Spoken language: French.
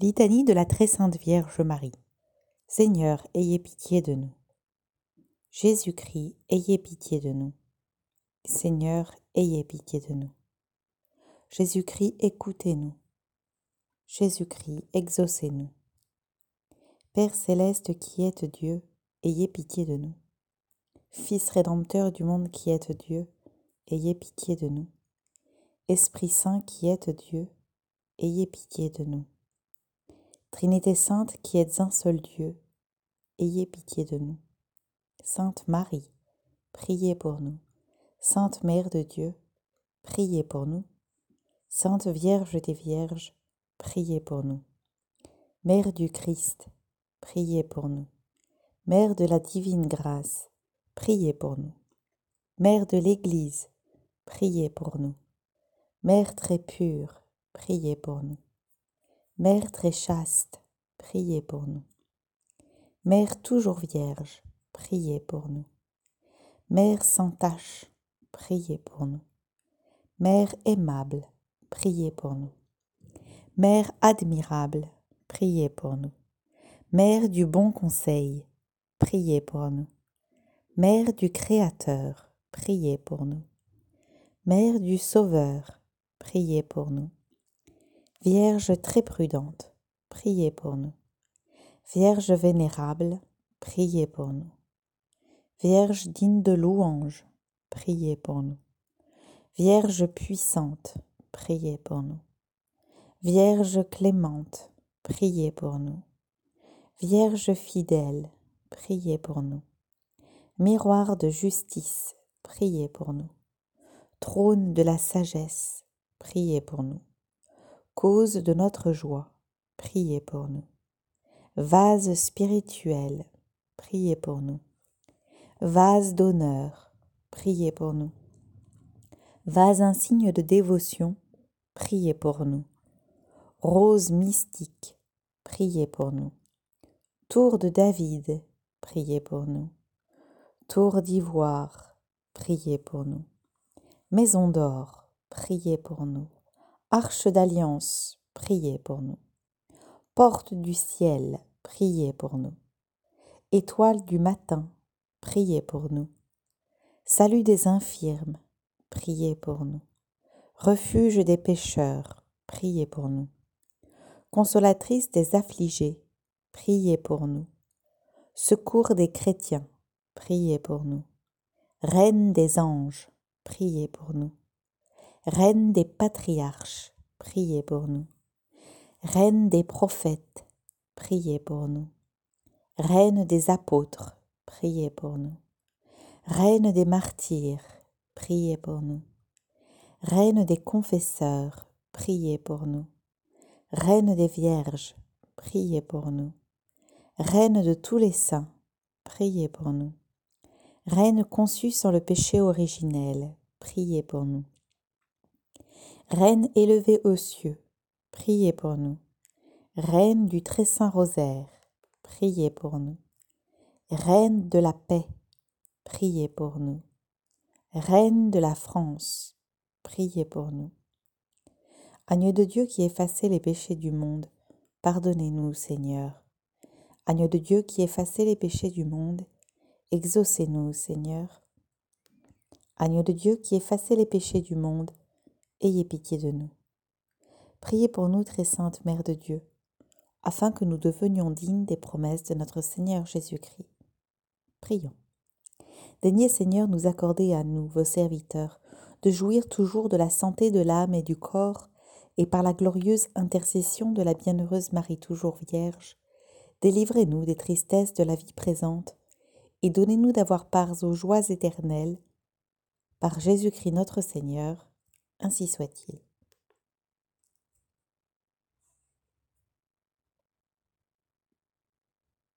Litanie de la très sainte Vierge Marie. Seigneur, ayez pitié de nous. Jésus-Christ, ayez pitié de nous. Seigneur, ayez pitié de nous. Jésus-Christ, écoutez-nous. Jésus-Christ, exaucez-nous. Père céleste qui êtes Dieu, ayez pitié de nous. Fils rédempteur du monde qui êtes Dieu, ayez pitié de nous. Esprit Saint qui êtes Dieu, ayez pitié de nous. Trinité sainte qui êtes un seul Dieu, ayez pitié de nous. Sainte Marie, priez pour nous. Sainte Mère de Dieu, priez pour nous. Sainte Vierge des Vierges, priez pour nous. Mère du Christ, priez pour nous. Mère de la divine grâce, priez pour nous. Mère de l'Église, priez pour nous. Mère très pure, priez pour nous. Mère très chaste, priez pour nous. Mère toujours vierge, priez pour nous. Mère sans tache, priez pour nous. Mère aimable, priez pour nous. Mère admirable, priez pour nous. Mère du bon conseil, priez pour nous. Mère du Créateur, priez pour nous. Mère du Sauveur, priez pour nous. Vierge très prudente, priez pour nous. Vierge vénérable, priez pour nous. Vierge digne de louange, priez pour nous. Vierge puissante, priez pour nous. Vierge clémente, priez pour nous. Vierge fidèle, priez pour nous. Miroir de justice, priez pour nous. Trône de la sagesse, priez pour nous cause de notre joie, priez pour nous. Vase spirituel, priez pour nous. Vase d'honneur, priez pour nous. Vase insigne de dévotion, priez pour nous. Rose mystique, priez pour nous. Tour de David, priez pour nous. Tour d'ivoire, priez pour nous. Maison d'or, priez pour nous. Arche d'alliance, priez pour nous. Porte du ciel, priez pour nous. Étoile du matin, priez pour nous. Salut des infirmes, priez pour nous. Refuge des pécheurs, priez pour nous. Consolatrice des affligés, priez pour nous. Secours des chrétiens, priez pour nous. Reine des anges, priez pour nous. Reine des patriarches, priez pour nous. Reine des prophètes, priez pour nous. Reine des apôtres, priez pour nous. Reine des martyrs, priez pour nous. Reine des confesseurs, priez pour nous. Reine des vierges, priez pour nous. Reine de tous les saints, priez pour nous. Reine conçue sans le péché originel, priez pour nous. Reine élevée aux cieux, priez pour nous. Reine du très saint rosaire, priez pour nous. Reine de la paix, priez pour nous. Reine de la France, priez pour nous. Agneau de Dieu qui effacez les péchés du monde, pardonnez-nous, Seigneur. Agneau de Dieu qui effacez les péchés du monde, exaucez-nous, Seigneur. Agneau de Dieu qui effacez les péchés du monde, ayez pitié de nous. Priez pour nous, très sainte Mère de Dieu, afin que nous devenions dignes des promesses de notre Seigneur Jésus-Christ. Prions. Daignez, Seigneur, nous accorder à nous, vos serviteurs, de jouir toujours de la santé de l'âme et du corps, et par la glorieuse intercession de la bienheureuse Marie toujours Vierge, délivrez-nous des tristesses de la vie présente, et donnez-nous d'avoir part aux joies éternelles. Par Jésus-Christ notre Seigneur, ainsi soit-il.